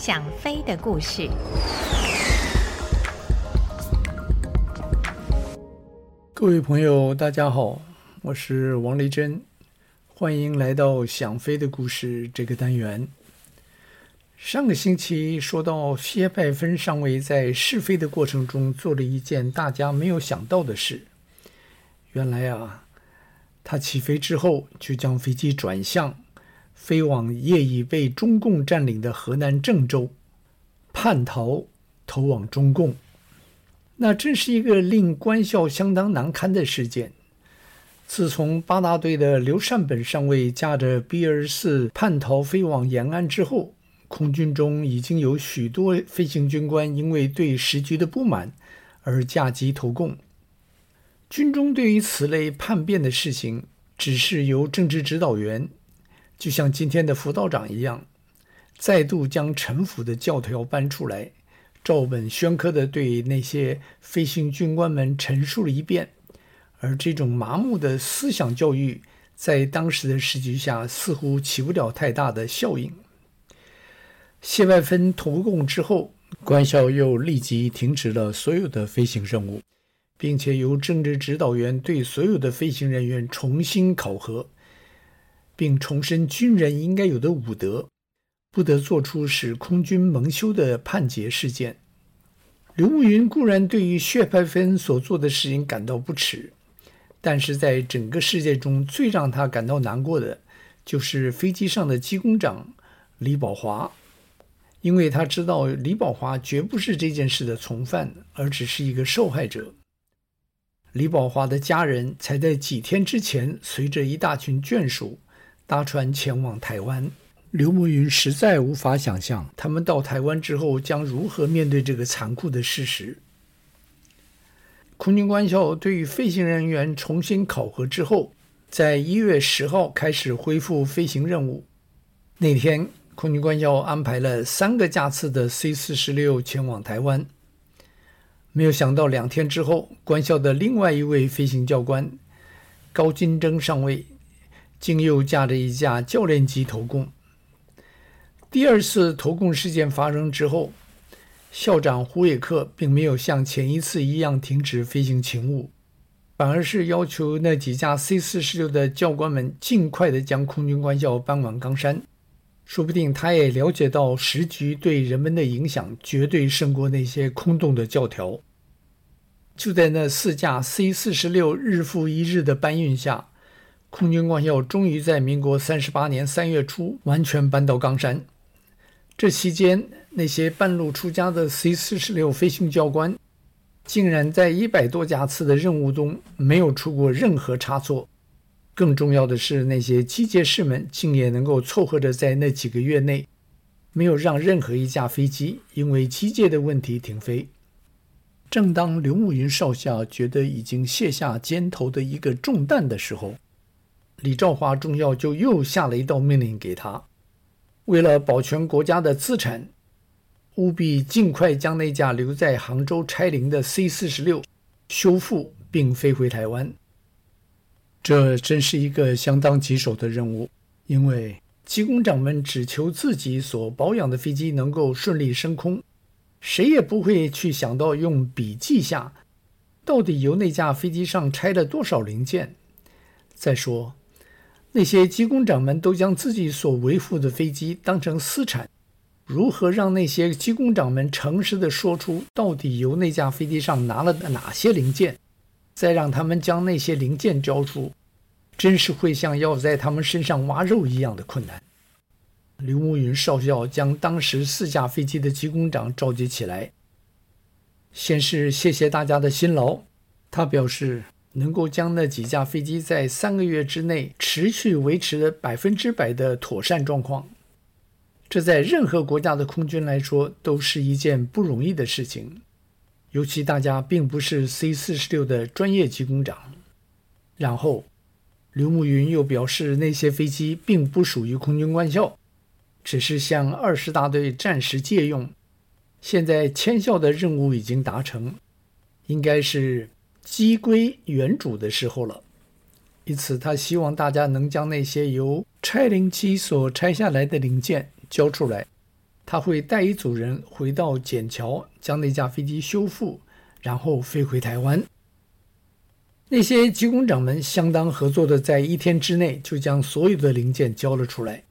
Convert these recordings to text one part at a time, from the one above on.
想飞的故事。各位朋友，大家好，我是王雷珍，欢迎来到《想飞的故事》这个单元。上个星期说到，谢拜芬上尉在试飞的过程中做了一件大家没有想到的事。原来啊，他起飞之后就将飞机转向，飞往业已被中共占领的河南郑州，叛逃，投往中共。那真是一个令官校相当难堪的事件。自从八大队的刘善本上尉驾着 B-24 叛逃飞往延安之后，空军中已经有许多飞行军官因为对时局的不满而驾机投共。军中对于此类叛变的事情，只是由政治指导员，就像今天的辅导长一样，再度将陈腐的教条搬出来，照本宣科地对那些飞行军官们陈述了一遍。而这种麻木的思想教育，在当时的时局下，似乎起不了太大的效应。谢万芬投共之后，官校又立即停止了所有的飞行任务，并且由政治指导员对所有的飞行人员重新考核，并重申军人应该有的武德，不得做出使空军蒙羞的叛捷事件。刘慕云固然对于薛派芬所做的事情感到不耻，但是在整个世界中最让他感到难过的，就是飞机上的机工长李宝华。因为他知道李宝华绝不是这件事的从犯，而只是一个受害者。李宝华的家人才在几天之前随着一大群眷属搭船前往台湾。刘慕云实在无法想象他们到台湾之后将如何面对这个残酷的事实。空军官校对于飞行人员重新考核之后，在一月十号开始恢复飞行任务。那天。空军官校安排了三个架次的 C 四十六前往台湾，没有想到两天之后，官校的另外一位飞行教官高金征上尉，竟又驾着一架教练机投共。第二次投共事件发生之后，校长胡伟克并没有像前一次一样停止飞行勤务，反而是要求那几架 C 四十六的教官们尽快地将空军官校搬往冈山。说不定他也了解到时局对人们的影响绝对胜过那些空洞的教条。就在那四架 C 四十六日复一日的搬运下，空军官校终于在民国三十八年三月初完全搬到冈山。这期间，那些半路出家的 C 四十六飞行教官，竟然在一百多架次的任务中没有出过任何差错。更重要的是，那些机械师们竟也能够凑合着在那几个月内，没有让任何一架飞机因为机械的问题停飞。正当刘慕云少校觉得已经卸下肩头的一个重担的时候，李兆华中校就又下了一道命令给他：为了保全国家的资产，务必尽快将那架留在杭州拆零的 C 四十六修复并飞回台湾。这真是一个相当棘手的任务，因为机工长们只求自己所保养的飞机能够顺利升空，谁也不会去想到用笔记下到底由那架飞机上拆了多少零件。再说，那些机工长们都将自己所维护的飞机当成私产，如何让那些机工长们诚实地说出到底由那架飞机上拿了哪些零件？再让他们将那些零件交出，真是会像要在他们身上挖肉一样的困难。刘慕云少校将当时四架飞机的机工长召集起来，先是谢谢大家的辛劳。他表示，能够将那几架飞机在三个月之内持续维持了百分之百的妥善状况，这在任何国家的空军来说都是一件不容易的事情。尤其大家并不是 C 四十六的专业机工长。然后，刘慕云又表示，那些飞机并不属于空军官校，只是向二十大队暂时借用。现在迁校的任务已经达成，应该是机归原主的时候了。因此，他希望大家能将那些由拆零机所拆下来的零件交出来。他会带一组人回到笕桥，将那架飞机修复，然后飞回台湾。那些机工长们相当合作的，在一天之内就将所有的零件交了出来。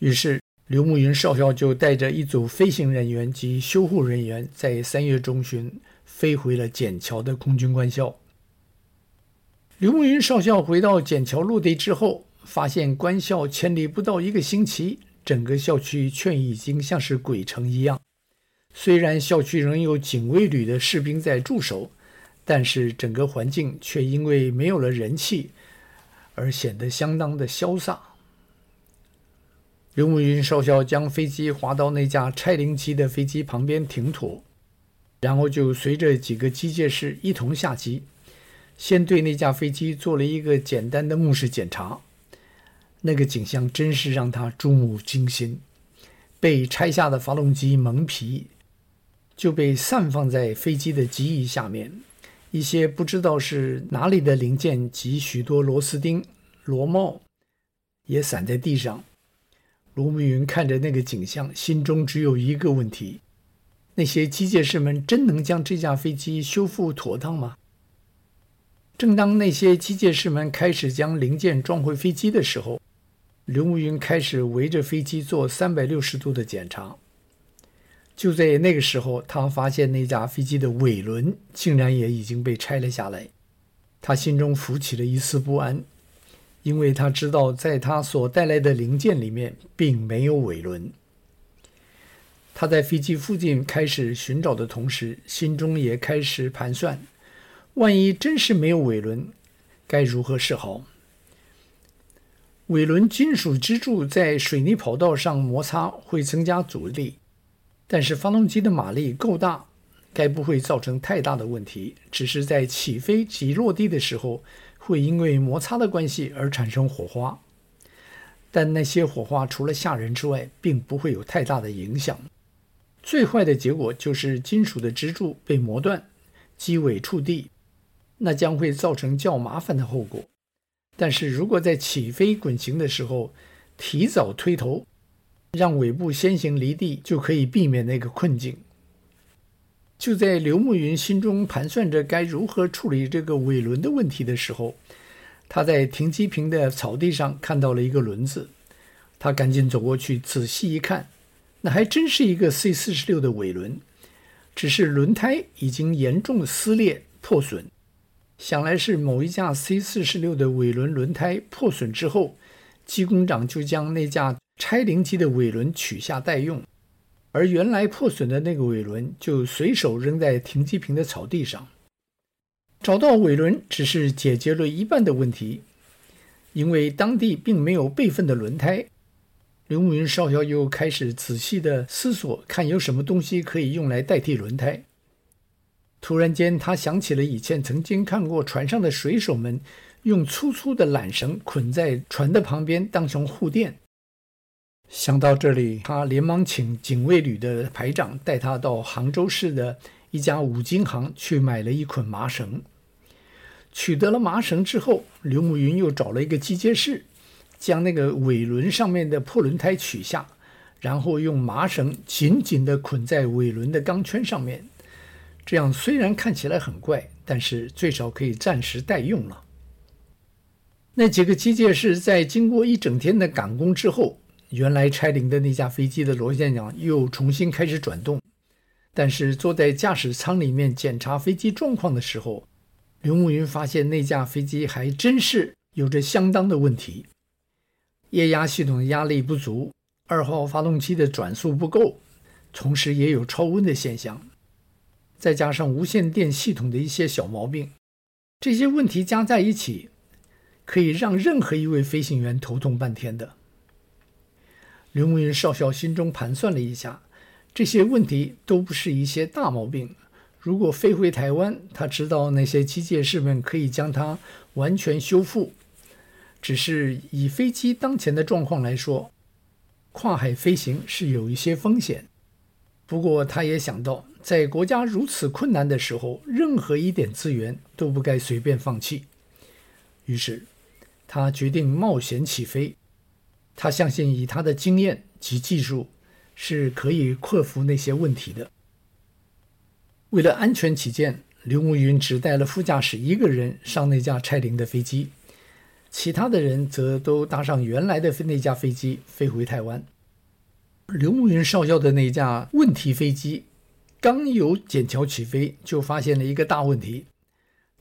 于是，刘慕云少校就带着一组飞行人员及修护人员，在三月中旬飞回了筧桥的空军官校。刘慕云少校回到筧桥落地之后，发现官校迁离不到一个星期，整个校区却已经像是鬼城一样。虽然校区仍有警卫旅的士兵在驻守。但是整个环境却因为没有了人气，而显得相当的萧飒。刘慕云少校将飞机滑到那架拆零机的飞机旁边停妥，然后就随着几个机械师一同下机，先对那架飞机做了一个简单的目视检查。那个景象真是让他触目惊心，被拆下的发动机蒙皮就被散放在飞机的机翼下面。一些不知道是哪里的零件及许多螺丝钉、螺帽也散在地上。罗慕云看着那个景象，心中只有一个问题：那些机械师们真能将这架飞机修复妥当吗？正当那些机械师们开始将零件装回飞机的时候，刘慕云开始围着飞机做三百六十度的检查。就在那个时候，他发现那架飞机的尾轮竟然也已经被拆了下来。他心中浮起了一丝不安，因为他知道，在他所带来的零件里面并没有尾轮。他在飞机附近开始寻找的同时，心中也开始盘算：万一真是没有尾轮，该如何是好？尾轮金属支柱在水泥跑道上摩擦会增加阻力。但是发动机的马力够大，该不会造成太大的问题。只是在起飞及落地的时候，会因为摩擦的关系而产生火花。但那些火花除了吓人之外，并不会有太大的影响。最坏的结果就是金属的支柱被磨断，机尾触地，那将会造成较麻烦的后果。但是如果在起飞滚行的时候提早推头，让尾部先行离地，就可以避免那个困境。就在刘慕云心中盘算着该如何处理这个尾轮的问题的时候，他在停机坪的草地上看到了一个轮子，他赶紧走过去仔细一看，那还真是一个 C 四十六的尾轮，只是轮胎已经严重撕裂破损，想来是某一架 C 四十六的尾轮轮胎破损之后，机工长就将那架。拆零机的尾轮取下待用，而原来破损的那个尾轮就随手扔在停机坪的草地上。找到尾轮只是解决了一半的问题，因为当地并没有备份的轮胎。刘慕云少校又开始仔细地思索，看有什么东西可以用来代替轮胎。突然间，他想起了以前曾经看过船上的水手们用粗粗的缆绳捆在船的旁边当成护垫。想到这里，他连忙请警卫旅的排长带他到杭州市的一家五金行去买了一捆麻绳。取得了麻绳之后，刘慕云又找了一个机械师，将那个尾轮上面的破轮胎取下，然后用麻绳紧紧地捆在尾轮的钢圈上面。这样虽然看起来很怪，但是最少可以暂时待用了。那几个机械师在经过一整天的赶工之后，原来拆零的那架飞机的螺旋桨又重新开始转动，但是坐在驾驶舱里面检查飞机状况的时候，刘慕云发现那架飞机还真是有着相当的问题：液压系统压力不足，二号发动机的转速不够，同时也有超温的现象，再加上无线电系统的一些小毛病，这些问题加在一起，可以让任何一位飞行员头痛半天的。刘慕云少校心中盘算了一下，这些问题都不是一些大毛病。如果飞回台湾，他知道那些机械师们可以将它完全修复。只是以飞机当前的状况来说，跨海飞行是有一些风险。不过，他也想到，在国家如此困难的时候，任何一点资源都不该随便放弃。于是，他决定冒险起飞。他相信，以他的经验及技术，是可以克服那些问题的。为了安全起见，刘慕云只带了副驾驶一个人上那架拆零的飞机，其他的人则都搭上原来的那架飞机飞回台湾。刘慕云少校的那架问题飞机刚由筧桥起飞，就发现了一个大问题：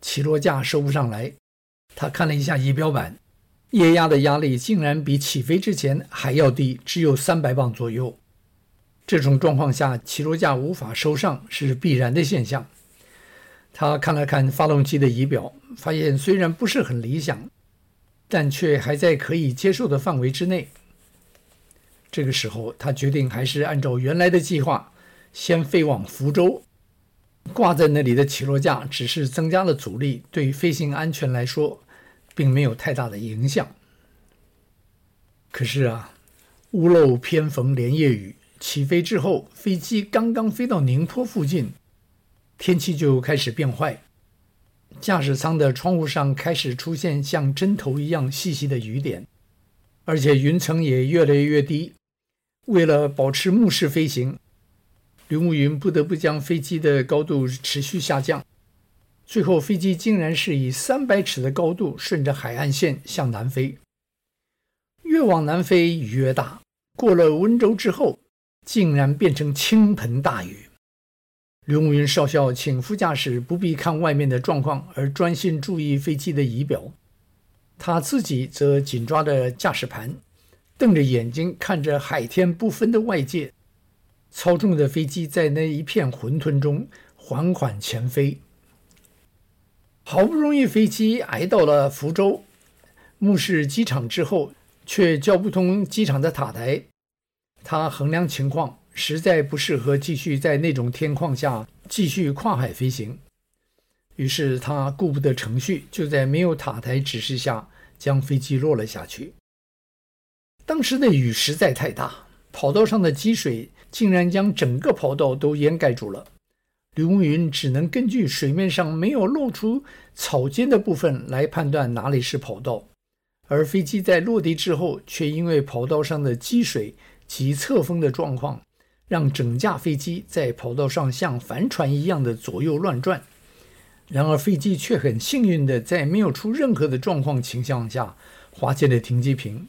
起落架收不上来。他看了一下仪表板，液压的压力竟然比起飞之前还要低，只有三百磅左右。这种状况下，起落架无法收上是必然的现象。他看了看发动机的仪表，发现虽然不是很理想，但却还在可以接受的范围之内。这个时候，他决定还是按照原来的计划，先飞往福州。挂在那里的起落架只是增加了阻力，对飞行安全来说，并没有太大的影响。可是啊，屋漏偏逢连夜雨，起飞之后，飞机刚刚飞到宁波附近，天气就开始变坏，驾驶舱的窗户上开始出现像针头一样细细的雨点，而且云层也越来越低。为了保持目视飞行，刘慕云不得不将飞机的高度持续下降。最后，飞机竟然是以三百尺的高度顺着海岸线向南飞。越往南飞雨越大，过了温州之后，竟然变成倾盆大雨。刘慕云少校请副驾驶不必看外面的状况，而专心注意飞机的仪表。他自己则紧抓着驾驶盘。瞪着眼睛看着海天不分的外界，操纵的飞机在那一片混沌中缓缓前飞。好不容易飞机挨到了福州，目视机场之后，却叫不通机场的塔台。他衡量情况，实在不适合继续在那种天况下继续跨海飞行。于是他顾不得程序，就在没有塔台指示下将飞机落了下去。当时的雨实在太大，跑道上的积水竟然将整个跑道都掩盖住了。刘云只能根据水面上没有露出草尖的部分来判断哪里是跑道，而飞机在落地之后，却因为跑道上的积水及侧风的状况，让整架飞机在跑道上像帆船一样的左右乱转。然而，飞机却很幸运地在没有出任何的状况情况下滑进了停机坪。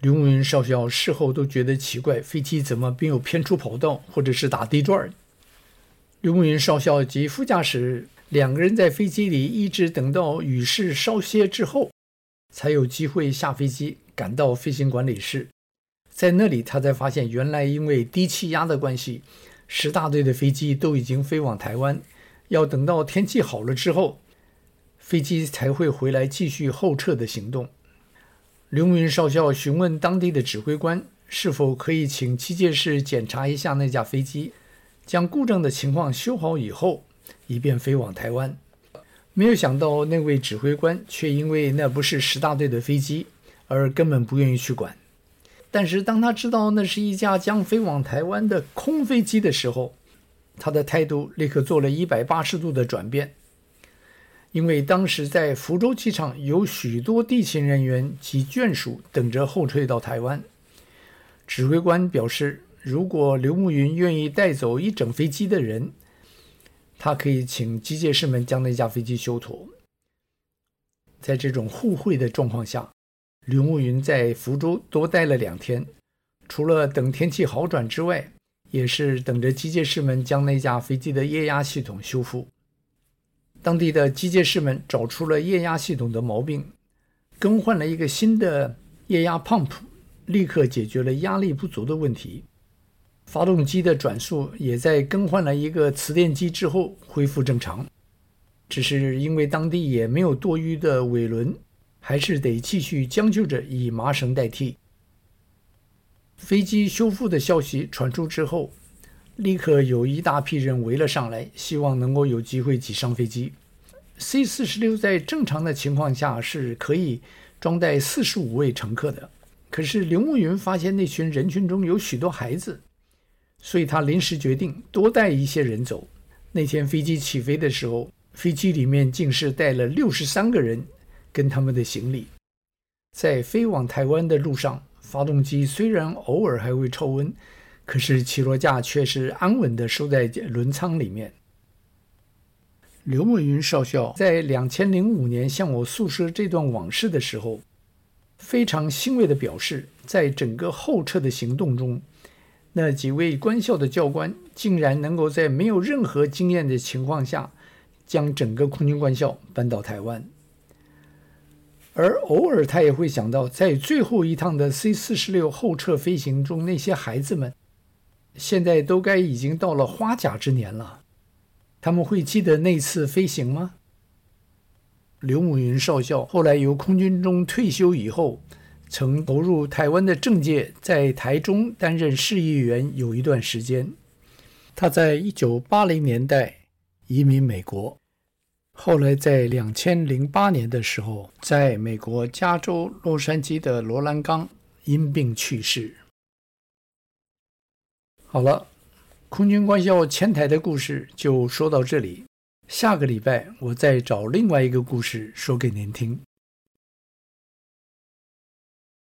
刘慕云少校事后都觉得奇怪，飞机怎么没有偏出跑道，或者是打地转？刘慕云少校及副驾驶两个人在飞机里一直等到雨势稍歇之后，才有机会下飞机赶到飞行管理室。在那里，他才发现原来因为低气压的关系，十大队的飞机都已经飞往台湾，要等到天气好了之后，飞机才会回来继续后撤的行动。刘云少校询问当地的指挥官，是否可以请机械师检查一下那架飞机，将故障的情况修好以后，以便飞往台湾。没有想到，那位指挥官却因为那不是十大队的飞机，而根本不愿意去管。但是当他知道那是一架将飞往台湾的空飞机的时候，他的态度立刻做了一百八十度的转变。因为当时在福州机场有许多地勤人员及眷属等着后退到台湾，指挥官表示，如果刘慕云愿意带走一整飞机的人，他可以请机械师们将那架飞机修妥。在这种互惠的状况下，刘慕云在福州多待了两天，除了等天气好转之外，也是等着机械师们将那架飞机的液压系统修复。当地的机械师们找出了液压系统的毛病，更换了一个新的液压 pump，立刻解决了压力不足的问题。发动机的转速也在更换了一个磁电机之后恢复正常。只是因为当地也没有多余的尾轮，还是得继续将就着以麻绳代替。飞机修复的消息传出之后，立刻有一大批人围了上来，希望能够有机会挤上飞机。C 四十六在正常的情况下是可以装载四十五位乘客的，可是刘慕云发现那群人群中有许多孩子，所以他临时决定多带一些人走。那天飞机起飞的时候，飞机里面竟是带了六十三个人跟他们的行李。在飞往台湾的路上，发动机虽然偶尔还会超温。可是起落架却是安稳的收在轮舱里面。刘墨云少校在两千零五年向我诉说这段往事的时候，非常欣慰地表示，在整个后撤的行动中，那几位官校的教官竟然能够在没有任何经验的情况下，将整个空军官校搬到台湾。而偶尔他也会想到，在最后一趟的 C 四十六后撤飞行中，那些孩子们现在都该已经到了花甲之年了。他们会记得那次飞行吗？刘慕云少校后来由空军中退休以后，曾投入台湾的政界，在台中担任市议员有一段时间。他在一九八零年代移民美国，后来在两千零八年的时候，在美国加州洛杉矶的罗兰岗因病去世。好了。空军官校前台的故事就说到这里，下个礼拜我再找另外一个故事说给您听。